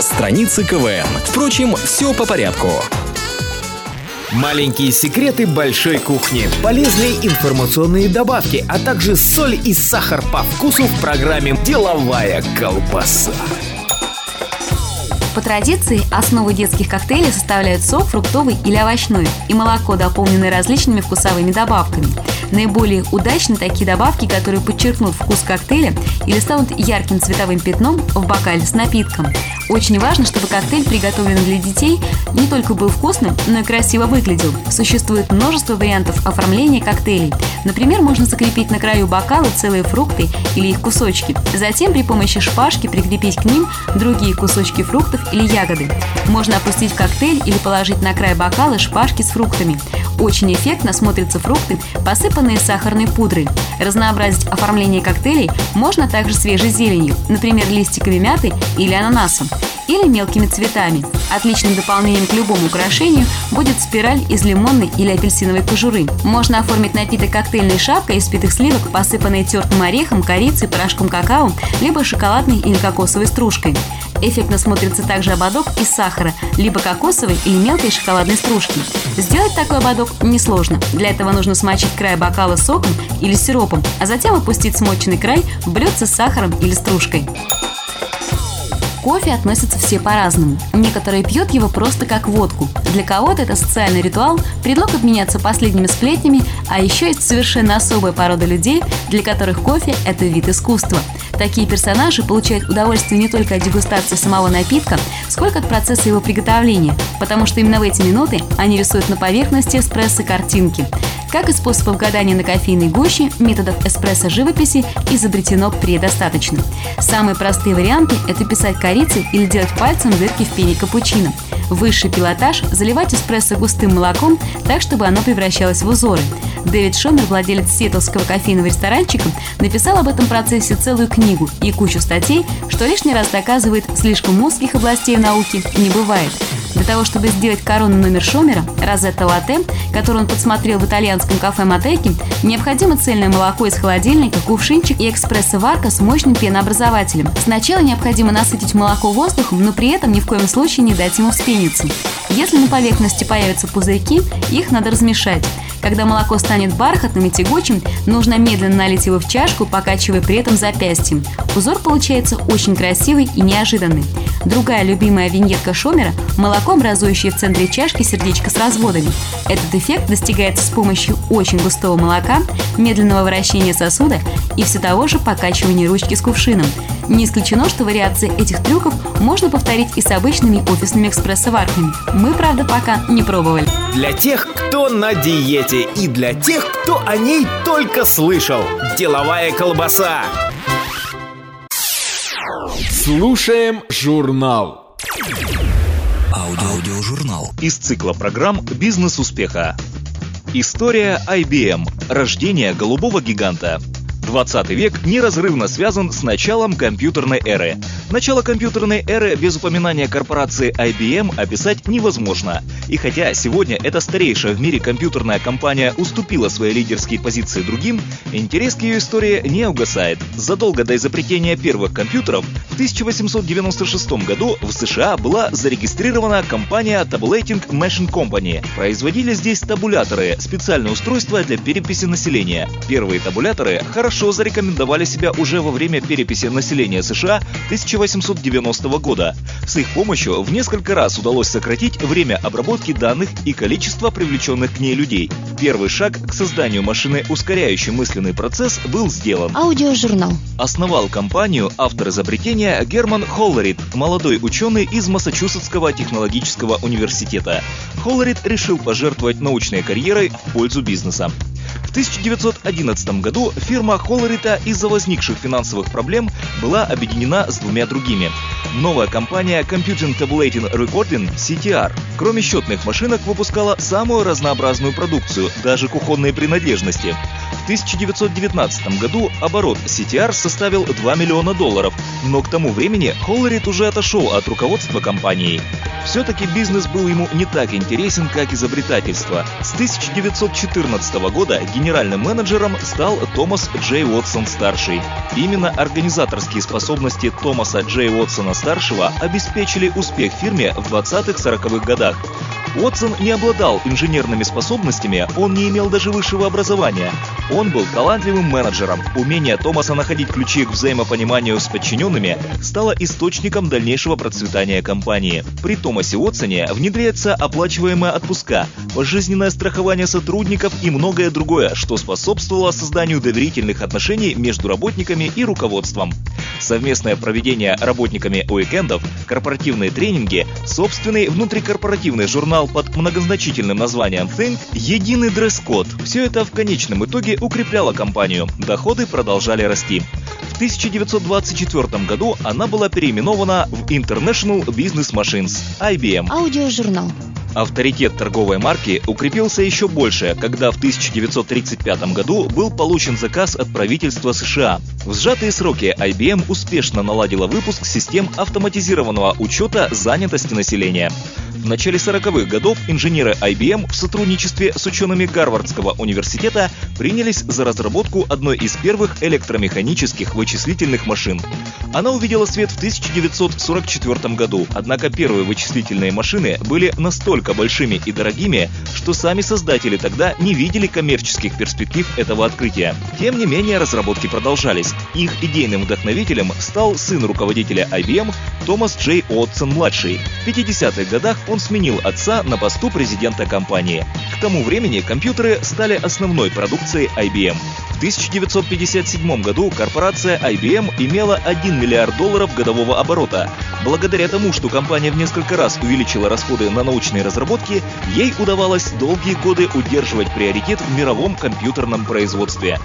страницы КВН. Впрочем, все по порядку. Маленькие секреты большой кухни, полезные информационные добавки, а также соль и сахар по вкусу в программе «Деловая колбаса». По традиции, основу детских коктейлей составляют сок фруктовый или овощной и молоко, дополненное различными вкусовыми добавками. Наиболее удачны такие добавки, которые подчеркнут вкус коктейля или станут ярким цветовым пятном в бокале с напитком. Очень важно, чтобы коктейль, приготовленный для детей, не только был вкусным, но и красиво выглядел. Существует множество вариантов оформления коктейлей. Например, можно закрепить на краю бокала целые фрукты или их кусочки. Затем при помощи шпажки прикрепить к ним другие кусочки фруктов или ягоды. Можно опустить коктейль или положить на край бокала шпажки с фруктами. Очень эффектно смотрятся фрукты, посыпанные сахарной пудрой. Разнообразить оформление коктейлей можно также свежей зеленью, например, листиками мяты или ананасом или мелкими цветами. Отличным дополнением к любому украшению будет спираль из лимонной или апельсиновой кожуры. Можно оформить напиток коктейльной шапкой из спитых сливок, посыпанной тертым орехом, корицей, порошком какао, либо шоколадной или кокосовой стружкой. Эффектно смотрится также ободок из сахара, либо кокосовой или мелкой шоколадной стружки. Сделать такой ободок несложно. Для этого нужно смочить край бокала соком или сиропом, а затем опустить смоченный край в блюдце с сахаром или стружкой кофе относятся все по-разному. Некоторые пьют его просто как водку. Для кого-то это социальный ритуал, предлог обменяться последними сплетнями, а еще есть совершенно особая порода людей, для которых кофе – это вид искусства. Такие персонажи получают удовольствие не только от дегустации самого напитка, сколько от процесса его приготовления, потому что именно в эти минуты они рисуют на поверхности эспрессо картинки. Как и способов гадания на кофейной гуще, методов эспрессо-живописи изобретено предостаточно. Самые простые варианты – это писать корицей или делать пальцем дырки в пене капучино. Высший пилотаж – заливать эспрессо густым молоком так, чтобы оно превращалось в узоры. Дэвид Шомер, владелец сиэтлского кофейного ресторанчика, написал об этом процессе целую книгу и кучу статей, что лишний раз доказывает, слишком узких областей науки не бывает. Для того, чтобы сделать корону номер Шомера, розетта латте, которую он подсмотрел в итальянском кафе Матеки, необходимо цельное молоко из холодильника, кувшинчик и экспресс-варка с мощным пенообразователем. Сначала необходимо насытить молоко воздухом, но при этом ни в коем случае не дать ему вспениться. Если на поверхности появятся пузырьки, их надо размешать. Когда молоко станет бархатным и тягучим, нужно медленно налить его в чашку, покачивая при этом запястьем. Узор получается очень красивый и неожиданный. Другая любимая виньетка Шомера – молоко, образующее в центре чашки сердечко с разводами. Этот эффект достигается с помощью очень густого молока, медленного вращения сосуда и все того же покачивания ручки с кувшином. Не исключено, что вариации этих трюков можно повторить и с обычными офисными экспрессо-варками. Мы, правда, пока не пробовали. Для тех, кто на диете и для тех, кто о ней только слышал. Деловая колбаса. Слушаем журнал. Аудиожурнал. Из цикла программ «Бизнес успеха». История IBM. Рождение голубого гиганта. 20 век неразрывно связан с началом компьютерной эры. Начало компьютерной эры без упоминания корпорации IBM описать невозможно. И хотя сегодня эта старейшая в мире компьютерная компания уступила свои лидерские позиции другим, интерес к ее истории не угасает. Задолго до изобретения первых компьютеров в 1896 году в США была зарегистрирована компания Tabulating Machine Company. Производили здесь табуляторы, специальное устройство для переписи населения. Первые табуляторы хорошо зарекомендовали себя уже во время переписи населения США 1890 года. С их помощью в несколько раз удалось сократить время обработки данных и количество привлеченных к ней людей. Первый шаг к созданию машины, ускоряющей мысленный процесс, был сделан. Аудиожурнал. Основал компанию автор изобретения Герман Холлерит, молодой ученый из Массачусетского технологического университета. Холлерит решил пожертвовать научной карьерой в пользу бизнеса. В 1911 году фирма Холлерита из-за возникших финансовых проблем была объединена с двумя другими. Новая компания Computing Tabulating Recording CTR, кроме счетных машинок, выпускала самую разнообразную продукцию, даже кухонные принадлежности. В 1919 году оборот CTR составил 2 миллиона долларов, но к тому времени Холлерит уже отошел от руководства компанией. Все-таки бизнес был ему не так интересен, как изобретательство. С 1914 года генеральным менеджером стал Томас Джей Уотсон-старший. Именно организаторские способности Томаса Джей Уотсона-старшего обеспечили успех фирме в 20-40-х годах. Уотсон не обладал инженерными способностями, он не имел даже высшего образования. Он был талантливым менеджером. Умение Томаса находить ключи к взаимопониманию с подчиненными стало источником дальнейшего процветания компании. При Томасе Уотсоне внедряется оплачиваемая отпуска, пожизненное страхование сотрудников и многое другое, что способствовало созданию доверительных отношений между работниками и руководством. Совместное проведение работниками уикендов, корпоративные тренинги, собственный внутрикорпоративный журнал под многозначительным названием Think, единый дресс-код – все это в конечном итоге укрепляло компанию. Доходы продолжали расти. В 1924 году она была переименована в International Business Machines – IBM. Аудиожурнал. Авторитет торговой марки укрепился еще больше, когда в 1935 году был получен заказ от правительства США. В сжатые сроки IBM успешно наладила выпуск систем автоматизированного учета занятости населения. В начале 40-х годов инженеры IBM в сотрудничестве с учеными Гарвардского университета принялись за разработку одной из первых электромеханических вычислительных машин. Она увидела свет в 1944 году, однако первые вычислительные машины были настолько большими и дорогими, что сами создатели тогда не видели коммерческих перспектив этого открытия. Тем не менее, разработки продолжались. Их идейным вдохновителем стал сын руководителя IBM Томас Джей Отсон-младший. В 50-х годах он сменил отца на посту президента компании. К тому времени компьютеры стали основной продукцией IBM. В 1957 году корпорация IBM имела 1 миллиард долларов годового оборота. Благодаря тому, что компания в несколько раз увеличила расходы на научные разработки, ей удавалось долгие годы удерживать приоритет в мировом компьютерном производстве.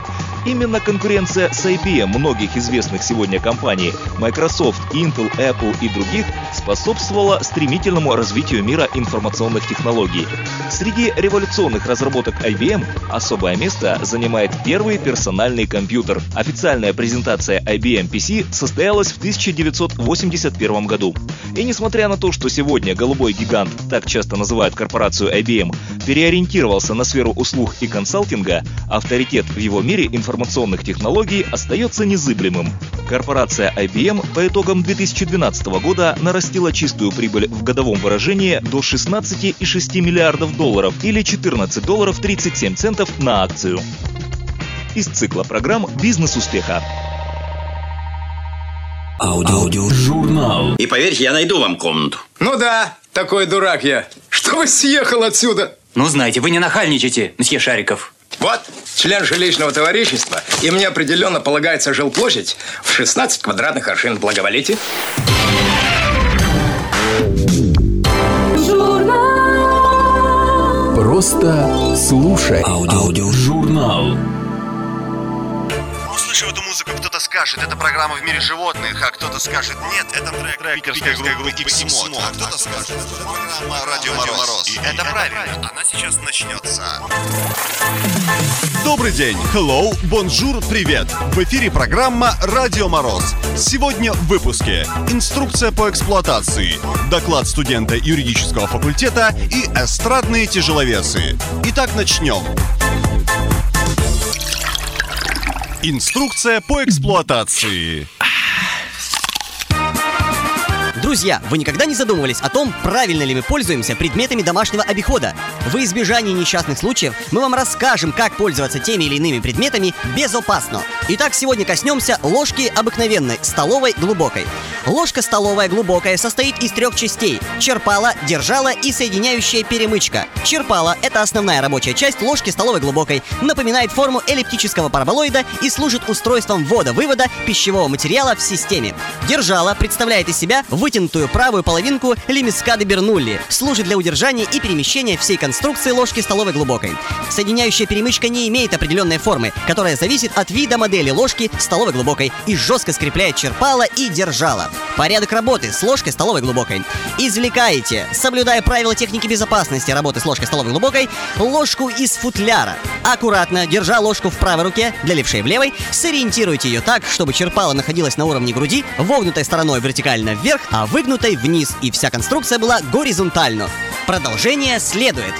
Именно конкуренция с IBM многих известных сегодня компаний Microsoft, Intel, Apple и других способствовала стремительному развитию мира информационных технологий. Среди революционных разработок IBM особое место занимает первый персональный компьютер. Официальная презентация IBM PC состоялась в 1981 году. И несмотря на то, что сегодня голубой гигант, так часто называют корпорацию IBM, переориентировался на сферу услуг и консалтинга, авторитет в его мире информационных технологий остается незыблемым. Корпорация IBM по итогам 2012 года нарастила чистую прибыль в годовом выражении до 16,6 миллиардов долларов или 14 долларов 37 центов на акцию. Из цикла программ «Бизнес успеха». Аудиожурнал. И поверьте, я найду вам комнату. Ну да, такой дурак я. Чтобы съехал отсюда. Ну, знаете, вы не нахальничайте, мсье Шариков. Вот, член жилищного товарищества, и мне определенно полагается жилплощадь в 16 квадратных аршин. Благоволите? Просто слушай. Аудиожурнал. Услышав эту музыку, кто-то скажет, это программа в мире животных, а кто-то скажет, нет, это трек, трек питерской группы Иксимот, а кто-то скажет, это программа Радио Мороз. И это правильно, она сейчас начнется. Добрый день, hello, bonjour, привет! В эфире программа «Радио Мороз». Сегодня в выпуске инструкция по эксплуатации, доклад студента юридического факультета и эстрадные тяжеловесы. Итак, начнем. Инструкция по эксплуатации. Друзья, вы никогда не задумывались о том, правильно ли мы пользуемся предметами домашнего обихода? Во избежание несчастных случаев мы вам расскажем, как пользоваться теми или иными предметами безопасно. Итак, сегодня коснемся ложки обыкновенной, столовой глубокой. Ложка столовая глубокая состоит из трех частей – черпала, держала и соединяющая перемычка. Черпала – это основная рабочая часть ложки столовой глубокой, напоминает форму эллиптического параболоида и служит устройством ввода-вывода пищевого материала в системе. Держала представляет из себя вытянутую правую половинку лемискады Бернулли, служит для удержания и перемещения всей конструкции конструкции ложки столовой глубокой. Соединяющая перемычка не имеет определенной формы, которая зависит от вида модели ложки столовой глубокой и жестко скрепляет черпало и держало. Порядок работы с ложкой столовой глубокой. Извлекаете, соблюдая правила техники безопасности работы с ложкой столовой глубокой, ложку из футляра. Аккуратно, держа ложку в правой руке, для левшей в левой, сориентируйте ее так, чтобы черпало находилось на уровне груди, вогнутой стороной вертикально вверх, а выгнутой вниз, и вся конструкция была горизонтально. Продолжение следует.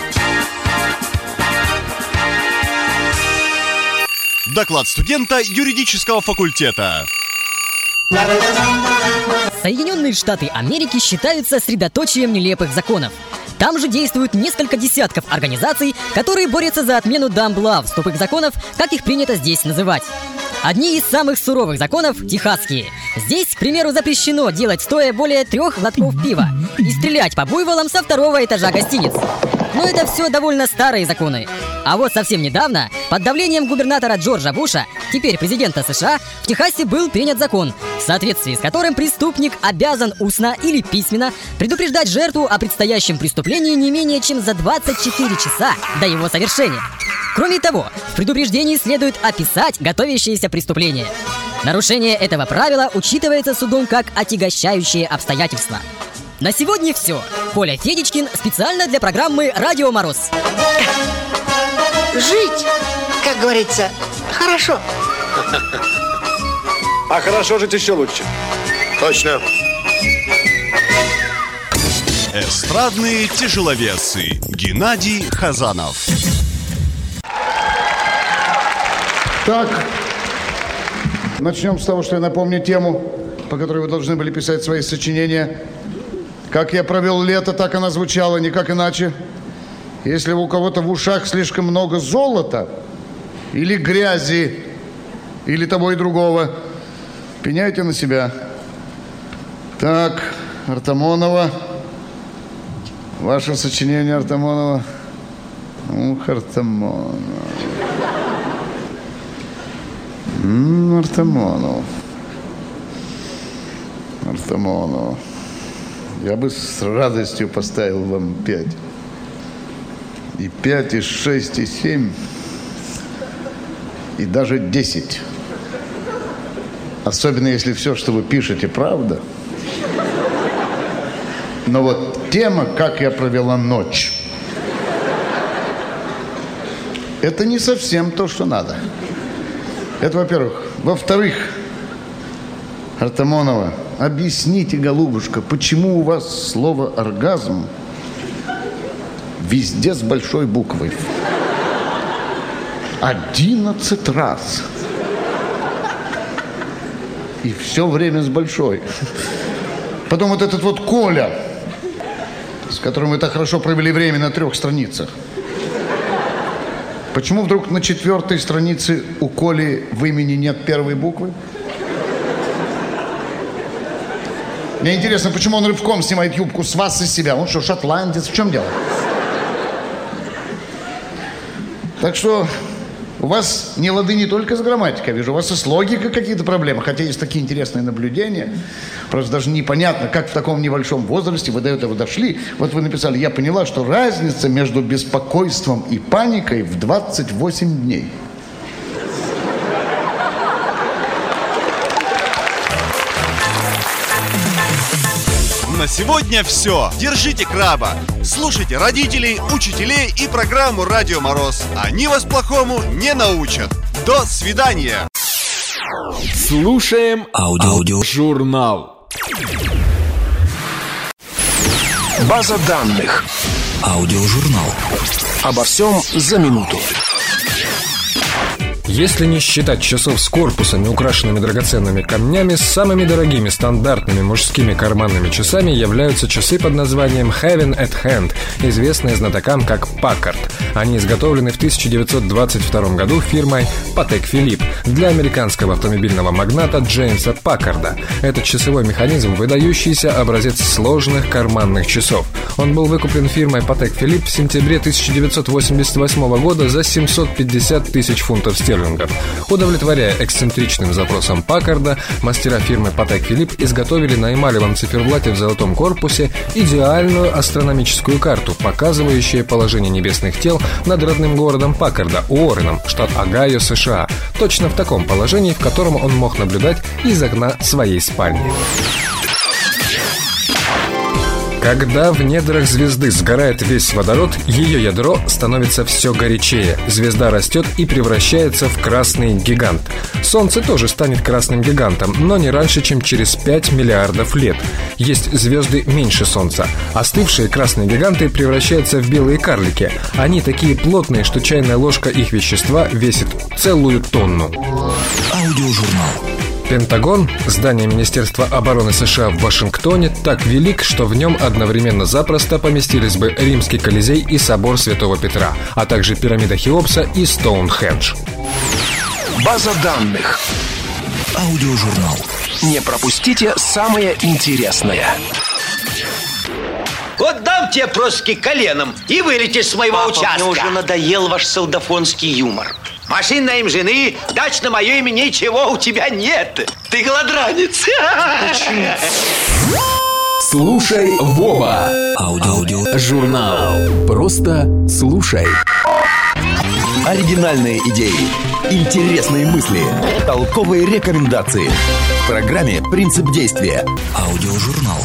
Доклад студента юридического факультета. Соединенные Штаты Америки считаются средоточием нелепых законов. Там же действуют несколько десятков организаций, которые борются за отмену дамблав, тупых законов, как их принято здесь называть. Одни из самых суровых законов – техасские. Здесь, к примеру, запрещено делать стоя более трех глотков пива и стрелять по буйволам со второго этажа гостиниц. Но это все довольно старые законы. А вот совсем недавно, под давлением губернатора Джорджа Буша, теперь президента США, в Техасе был принят закон, в соответствии с которым преступник обязан устно или письменно предупреждать жертву о предстоящем преступлении не менее чем за 24 часа до его совершения. Кроме того, в предупреждении следует описать готовящееся преступление. Нарушение этого правила учитывается судом как отягощающее обстоятельства. На сегодня все. Коля Федичкин специально для программы «Радио Мороз». Жить, как говорится, хорошо. А хорошо жить еще лучше. Точно. Эстрадные тяжеловесы. Геннадий Хазанов. Так, начнем с того, что я напомню тему, по которой вы должны были писать свои сочинения. Как я провел лето, так она звучала, никак иначе. Если у кого-то в ушах слишком много золота или грязи, или того и другого, пеняйте на себя. Так, Артамонова. Ваше сочинение, Артамонова. Ух, Артамонова. Артамонов. Артамонов. Я бы с радостью поставил вам пять. И пять, и шесть, и семь, и даже десять. Особенно если все, что вы пишете, правда. Но вот тема «Как я провела ночь» это не совсем то, что надо. Это во-первых. Во-вторых, Артамонова, объясните, голубушка, почему у вас слово «оргазм» везде с большой буквой? Одиннадцать раз. И все время с большой. Потом вот этот вот Коля, с которым вы так хорошо провели время на трех страницах. Почему вдруг на четвертой странице у Коли в имени нет первой буквы? Мне интересно, почему он рывком снимает юбку с вас и себя? Он что, шотландец? В чем дело? Так что у вас не лады не только с грамматикой, вижу, у вас и с логикой какие-то проблемы, хотя есть такие интересные наблюдения. Просто даже непонятно, как в таком небольшом возрасте вы до этого дошли. Вот вы написали, я поняла, что разница между беспокойством и паникой в 28 дней. На сегодня все. Держите краба. Слушайте родителей, учителей и программу «Радио Мороз». Они вас плохому не научат. До свидания. Слушаем аудиожурнал. База данных. Аудиожурнал. Обо всем за минуту. Если не считать часов с корпусами, украшенными драгоценными камнями, самыми дорогими стандартными мужскими карманными часами являются часы под названием Heaven at Hand, известные знатокам как Packard. Они изготовлены в 1922 году фирмой Patek Philippe для американского автомобильного магната Джеймса Паккарда. Этот часовой механизм – выдающийся образец сложных карманных часов. Он был выкуплен фирмой Patek Philippe в сентябре 1988 года за 750 тысяч фунтов стерлингов стерлингов. Удовлетворяя эксцентричным запросам Паккарда, мастера фирмы Patek Philippe изготовили на эмалевом циферблате в золотом корпусе идеальную астрономическую карту, показывающую положение небесных тел над родным городом Паккарда, Уорреном, штат Огайо, США, точно в таком положении, в котором он мог наблюдать из окна своей спальни. Когда в недрах звезды сгорает весь водород, ее ядро становится все горячее. Звезда растет и превращается в красный гигант. Солнце тоже станет красным гигантом, но не раньше, чем через 5 миллиардов лет. Есть звезды меньше Солнца. Остывшие красные гиганты превращаются в белые карлики. Они такие плотные, что чайная ложка их вещества весит целую тонну. Аудиожурнал. Пентагон, здание Министерства обороны США в Вашингтоне, так велик, что в нем одновременно запросто поместились бы Римский Колизей и Собор Святого Петра, а также пирамида Хеопса и Стоунхендж. База данных. Аудиожурнал. Не пропустите самое интересное. Вот дам тебе проски коленом и вылетишь с моего Папа, участка. мне уже надоел ваш солдафонский юмор. Машин на им жены, дач на мое имя ничего у тебя нет. Ты голодранец. Слушай, Вова. Аудио. Журнал. Просто слушай. Оригинальные идеи, интересные мысли, толковые рекомендации. В программе «Принцип действия». Аудиожурнал.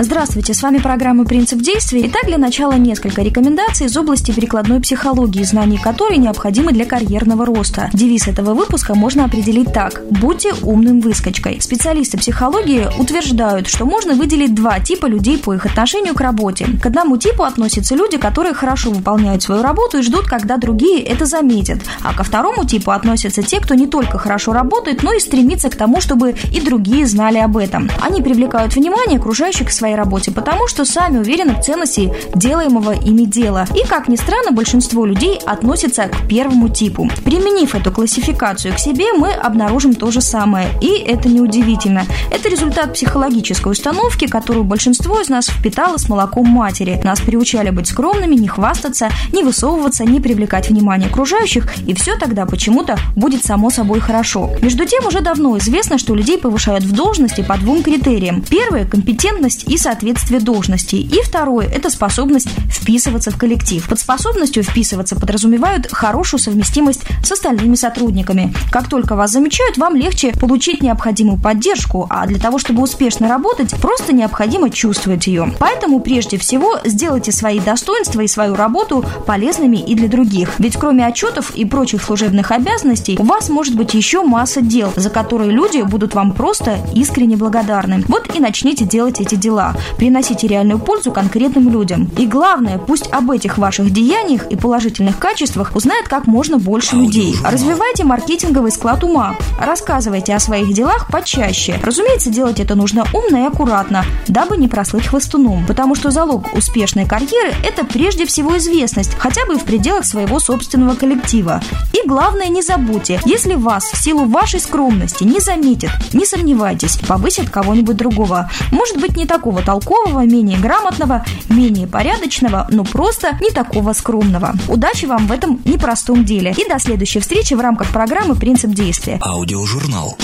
Здравствуйте, с вами программа «Принцип действий». Итак, для начала несколько рекомендаций из области перекладной психологии, знаний которой необходимы для карьерного роста. Девиз этого выпуска можно определить так – «Будьте умным выскочкой». Специалисты психологии утверждают, что можно выделить два типа людей по их отношению к работе. К одному типу относятся люди, которые хорошо выполняют свою работу и ждут, когда другие это заметят. А ко второму типу относятся те, кто не только хорошо работает, но и стремится к тому, чтобы и другие знали об этом. Они привлекают внимание окружающих к своей работе, потому что сами уверены в ценности делаемого ими дела. И, как ни странно, большинство людей относятся к первому типу. Применив эту классификацию к себе, мы обнаружим то же самое. И это неудивительно. Это результат психологической установки, которую большинство из нас впитало с молоком матери. Нас приучали быть скромными, не хвастаться, не высовываться, не привлекать внимание окружающих, и все тогда почему-то будет само собой хорошо. Между тем, уже давно известно, что людей повышают в должности по двум критериям. Первое – компетентность и соответствие должности. И второе – это способность вписываться в коллектив. Под способностью вписываться подразумевают хорошую совместимость с остальными сотрудниками. Как только вас замечают, вам легче получить необходимую поддержку, а для того, чтобы успешно работать, просто необходимо чувствовать ее. Поэтому прежде всего сделайте свои достоинства и свою работу полезными и для других. Ведь кроме отчетов и прочих служебных обязанностей, у вас может быть еще масса дел, за которые люди будут вам просто искренне благодарны. Вот и начните делать эти дела. Приносите реальную пользу конкретным людям. И главное, пусть об этих ваших деяниях и положительных качествах узнает как можно больше людей. Развивайте маркетинговый склад ума. Рассказывайте о своих делах почаще. Разумеется, делать это нужно умно и аккуратно, дабы не прослыть хвостуном. Потому что залог успешной карьеры – это прежде всего известность, хотя бы в пределах своего собственного коллектива. И главное, не забудьте, если вас в силу вашей скромности не заметят, не сомневайтесь, повысят кого-нибудь другого. Может быть, не такого толкового, менее грамотного, менее порядочного, но просто не такого скромного. Удачи вам в этом непростом деле. И до следующей встречи в рамках программы «Принцип действия». Аудиожурнал.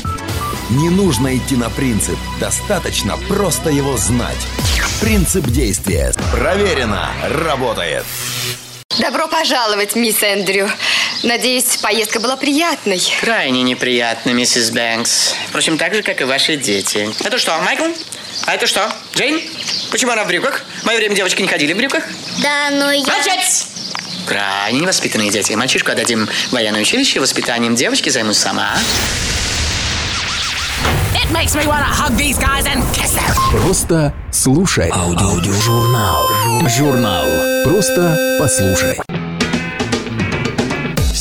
Не нужно идти на принцип, достаточно просто его знать. Принцип действия. Проверено. Работает. Добро пожаловать, мисс Эндрю. Надеюсь, поездка была приятной. Крайне неприятно, миссис Бэнкс. Впрочем, так же, как и ваши дети. Это что, Майкл? А это что, Джейн? Почему она в брюках? В мое время девочки не ходили в брюках. Да, но я... Молчать! Крайне невоспитанные дети. Мальчишку отдадим в военное училище, воспитанием девочки займусь сама. It makes me wanna hug these guys and kiss them. Просто слушай. Аудиожурнал. Журнал. Просто послушай.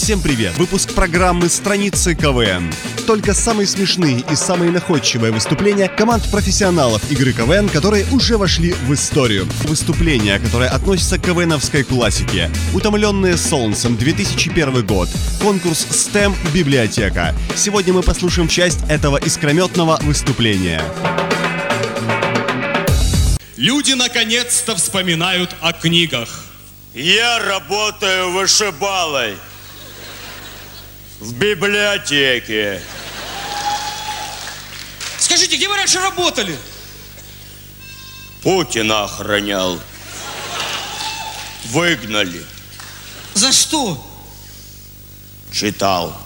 Всем привет! Выпуск программы «Страницы КВН». Только самые смешные и самые находчивые выступления команд профессионалов игры КВН, которые уже вошли в историю. Выступления, которые относятся к КВНовской классике. «Утомленные солнцем», 2001 год. Конкурс STEM «Библиотека». Сегодня мы послушаем часть этого искрометного выступления. Люди наконец-то вспоминают о книгах. Я работаю вышибалой. В библиотеке. Скажите, где вы раньше работали? Путина охранял. Выгнали. За что? Читал.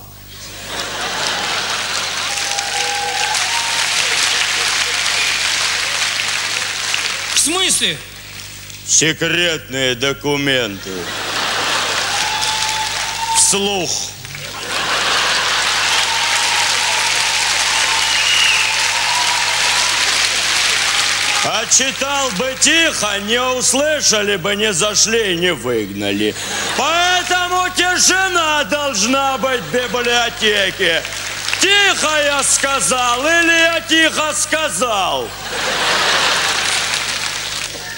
В смысле? Секретные документы. Вслух. Читал бы тихо, не услышали бы, не зашли и не выгнали. Поэтому тишина должна быть в библиотеке. Тихо я сказал или я тихо сказал?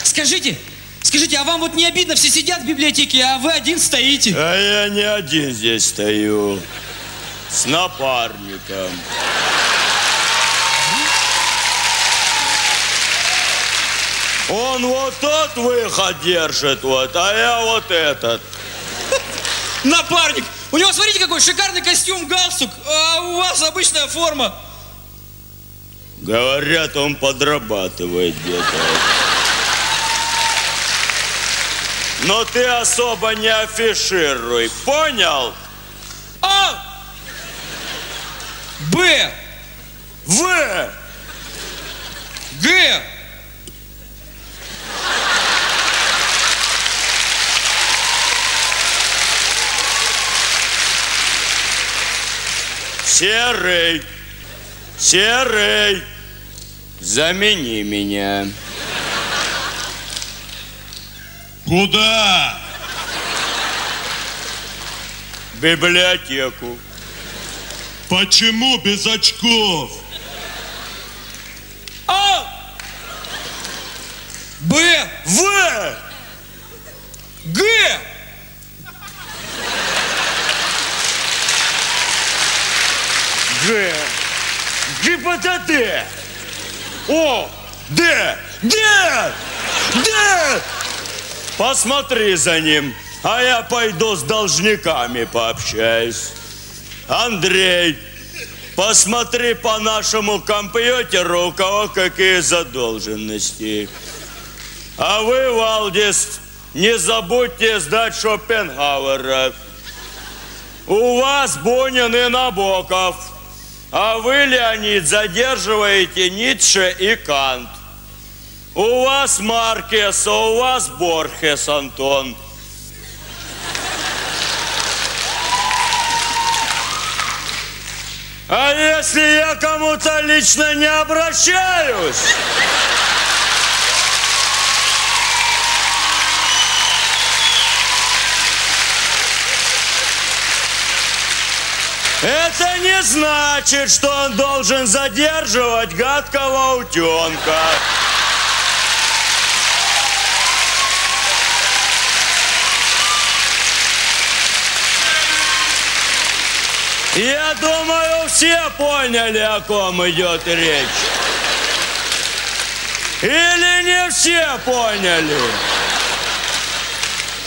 Скажите, скажите, а вам вот не обидно, все сидят в библиотеке, а вы один стоите? А я не один здесь стою. С напарником. Он вот тот выход держит, вот, а я вот этот. Напарник! У него, смотрите, какой шикарный костюм, галстук, а у вас обычная форма. Говорят, он подрабатывает где-то. Но ты особо не афишируй, понял? А! Б! В! Г! Серый! Серый! Замени меня. Куда? В библиотеку. Почему без очков? Г! Г. ГИПТТ. О. Д. Д. Д. Посмотри за ним, а я пойду с должниками пообщаюсь. Андрей, посмотри по нашему компьютеру, у кого какие задолженности. А вы, Валдис, не забудьте сдать Шопенгауэра. У вас Бунин и Набоков. А вы, Леонид, задерживаете Ницше и Кант. У вас Маркес, а у вас Борхес, Антон. А если я кому-то лично не обращаюсь? Это не значит, что он должен задерживать гадкого утенка. Я думаю, все поняли, о ком идет речь. Или не все поняли?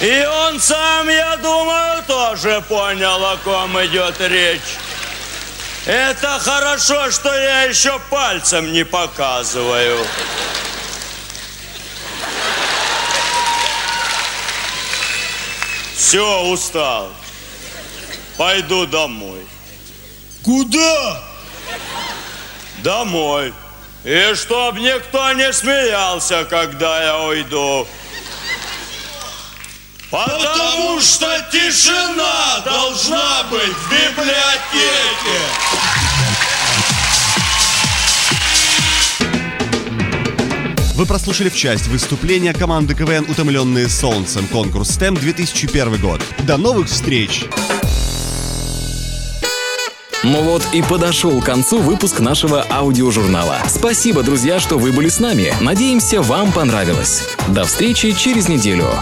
И он сам, я думаю, тоже понял, о ком идет речь. Это хорошо, что я еще пальцем не показываю. Все, устал. Пойду домой. Куда? Домой. И чтоб никто не смеялся, когда я уйду. Потому, что тишина должна быть в библиотеке. Вы прослушали в часть выступления команды КВН «Утомленные солнцем» конкурс STEM 2001 год. До новых встреч! Ну вот и подошел к концу выпуск нашего аудиожурнала. Спасибо, друзья, что вы были с нами. Надеемся, вам понравилось. До встречи через неделю.